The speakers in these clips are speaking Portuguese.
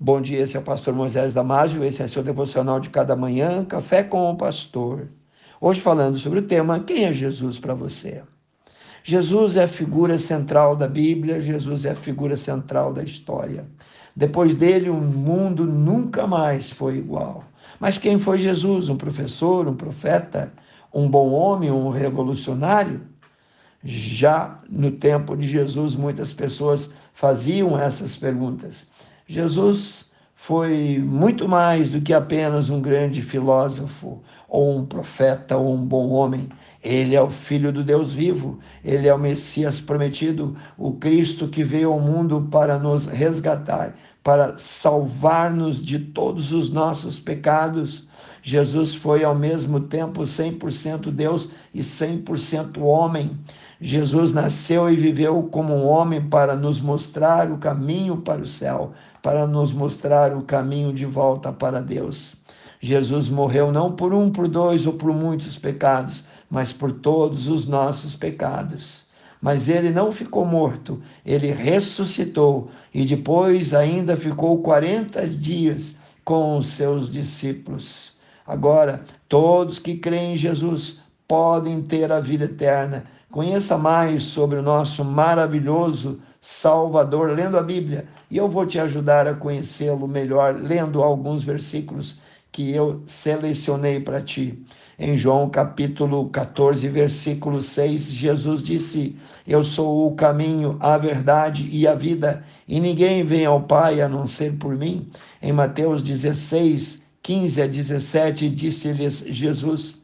Bom dia, esse é o pastor Moisés Damásio, esse é seu devocional de cada manhã, Café com o Pastor. Hoje falando sobre o tema Quem é Jesus para você? Jesus é a figura central da Bíblia, Jesus é a figura central da história. Depois dele, o mundo nunca mais foi igual. Mas quem foi Jesus? Um professor, um profeta, um bom homem, um revolucionário? Já no tempo de Jesus, muitas pessoas faziam essas perguntas. Jesus foi muito mais do que apenas um grande filósofo, ou um profeta, ou um bom homem. Ele é o Filho do Deus vivo, ele é o Messias prometido, o Cristo que veio ao mundo para nos resgatar, para salvar-nos de todos os nossos pecados. Jesus foi ao mesmo tempo 100% Deus e 100% homem. Jesus nasceu e viveu como um homem para nos mostrar o caminho para o céu, para nos mostrar o caminho de volta para Deus. Jesus morreu não por um, por dois ou por muitos pecados, mas por todos os nossos pecados. Mas ele não ficou morto, ele ressuscitou e depois ainda ficou 40 dias com os seus discípulos. Agora, todos que creem em Jesus podem ter a vida eterna. Conheça mais sobre o nosso maravilhoso Salvador lendo a Bíblia e eu vou te ajudar a conhecê-lo melhor lendo alguns versículos que eu selecionei para ti. Em João capítulo 14, versículo 6, Jesus disse: Eu sou o caminho, a verdade e a vida, e ninguém vem ao Pai a não ser por mim. Em Mateus 16, 15 a 17, disse-lhes Jesus: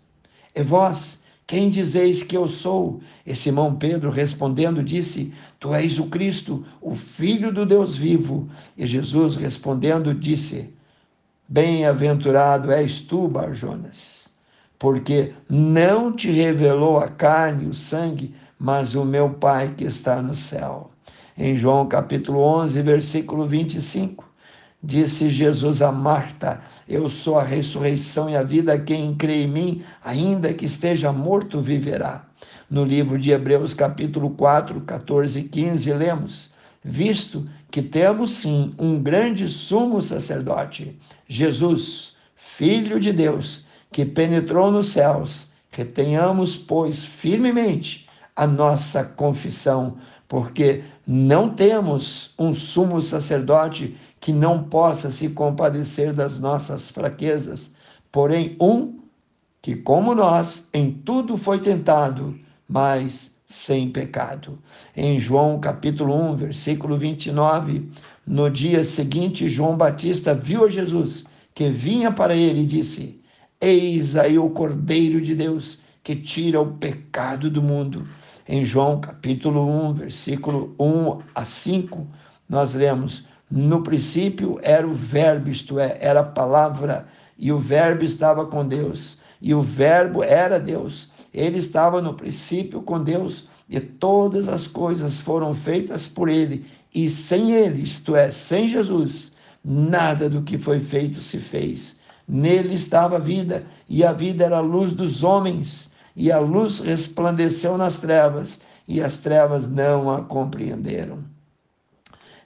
E vós, quem dizeis que eu sou? E Simão Pedro respondendo disse: Tu és o Cristo, o Filho do Deus vivo. E Jesus respondendo disse: Bem-aventurado és tu, Barjonas, porque não te revelou a carne e o sangue, mas o meu Pai que está no céu. Em João capítulo 11, versículo 25. Disse Jesus a Marta: Eu sou a ressurreição e a vida. Quem crê em mim, ainda que esteja morto, viverá. No livro de Hebreus, capítulo 4, 14 e 15, lemos: Visto que temos sim um grande sumo sacerdote, Jesus, Filho de Deus, que penetrou nos céus, retenhamos, pois, firmemente a nossa confissão, porque não temos um sumo sacerdote que não possa se compadecer das nossas fraquezas, porém um que, como nós, em tudo foi tentado, mas sem pecado. Em João capítulo 1, versículo 29, no dia seguinte, João Batista viu a Jesus que vinha para ele e disse: Eis aí o Cordeiro de Deus que tira o pecado do mundo. Em João capítulo 1, versículo 1 a 5, nós lemos: no princípio era o Verbo, isto é, era a palavra, e o Verbo estava com Deus, e o Verbo era Deus. Ele estava no princípio com Deus, e todas as coisas foram feitas por ele, e sem ele, isto é, sem Jesus, nada do que foi feito se fez. Nele estava a vida, e a vida era a luz dos homens, e a luz resplandeceu nas trevas, e as trevas não a compreenderam.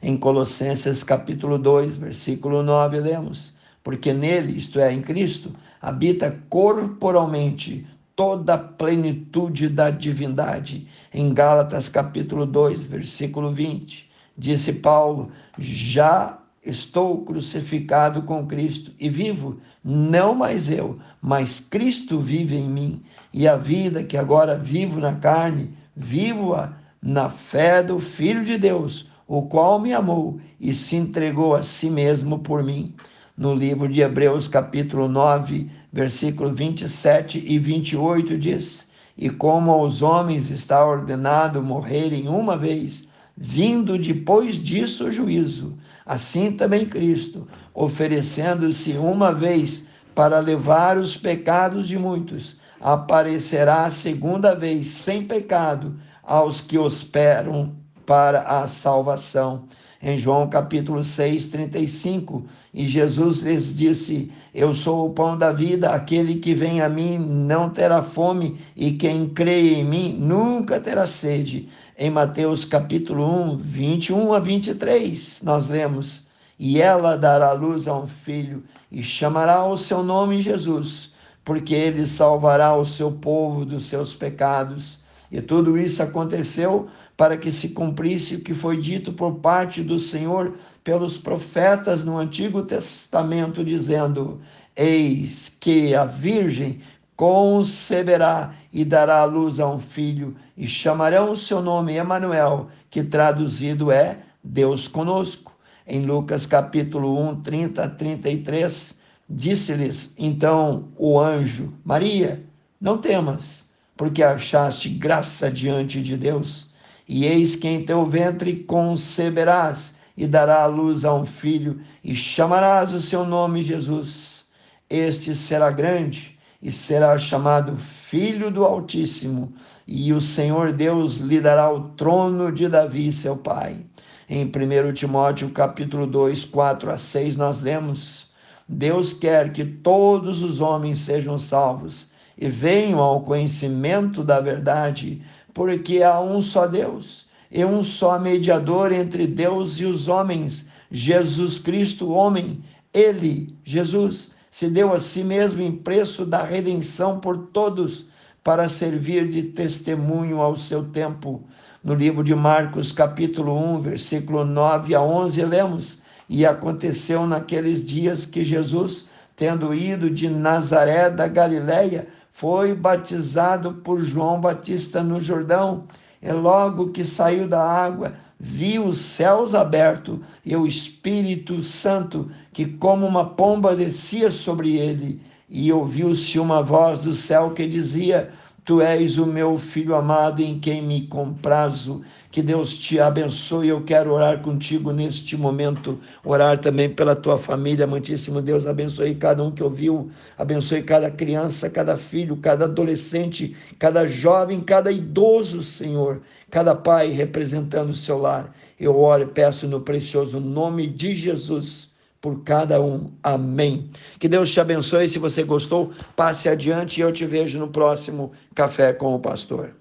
Em Colossenses capítulo 2, versículo 9, lemos: Porque nele, isto é, em Cristo, habita corporalmente toda a plenitude da divindade. Em Gálatas capítulo 2, versículo 20, disse Paulo: Já estou crucificado com Cristo e vivo, não mais eu, mas Cristo vive em mim. E a vida que agora vivo na carne, vivo-a na fé do Filho de Deus o qual me amou e se entregou a si mesmo por mim. No livro de Hebreus, capítulo 9, versículo 27 e 28 diz: E como aos homens está ordenado morrerem uma vez, vindo depois disso o juízo, assim também Cristo, oferecendo-se uma vez para levar os pecados de muitos, aparecerá a segunda vez sem pecado aos que esperam para a salvação. Em João capítulo 6, 35, e Jesus lhes disse: Eu sou o pão da vida, aquele que vem a mim não terá fome, e quem crê em mim nunca terá sede. Em Mateus capítulo 1, 21 a 23, nós lemos: e ela dará luz a um filho e chamará o seu nome Jesus, porque ele salvará o seu povo dos seus pecados. E tudo isso aconteceu para que se cumprisse o que foi dito por parte do Senhor pelos profetas no Antigo Testamento, dizendo: Eis que a Virgem conceberá e dará à luz a um filho, e chamarão o seu nome Emanuel, que traduzido é Deus conosco. Em Lucas capítulo 1, 30 a 33, disse-lhes então o anjo: Maria, não temas porque achaste graça diante de Deus. E eis que em teu ventre conceberás e dará à luz a um filho, e chamarás o seu nome Jesus. Este será grande e será chamado Filho do Altíssimo, e o Senhor Deus lhe dará o trono de Davi, seu pai. Em 1 Timóteo capítulo 2, 4 a 6, nós lemos: Deus quer que todos os homens sejam salvos e venham ao conhecimento da verdade, porque há um só Deus e um só mediador entre Deus e os homens, Jesus Cristo, homem. Ele, Jesus, se deu a si mesmo em preço da redenção por todos, para servir de testemunho ao seu tempo. No livro de Marcos, capítulo 1, versículo 9 a 11, lemos: E aconteceu naqueles dias que Jesus, tendo ido de Nazaré da Galiléia, foi batizado por João Batista no Jordão. E logo que saiu da água, viu os céus abertos e o Espírito Santo, que como uma pomba descia sobre ele, e ouviu-se uma voz do céu que dizia: Tu és o meu filho amado em quem me comprazo. Que Deus te abençoe. Eu quero orar contigo neste momento, orar também pela tua família. Amantíssimo Deus, abençoe cada um que ouviu, abençoe cada criança, cada filho, cada adolescente, cada jovem, cada idoso, Senhor, cada pai representando o seu lar. Eu oro e peço no precioso nome de Jesus por cada um. Amém. Que Deus te abençoe. Se você gostou, passe adiante e eu te vejo no próximo Café com o Pastor.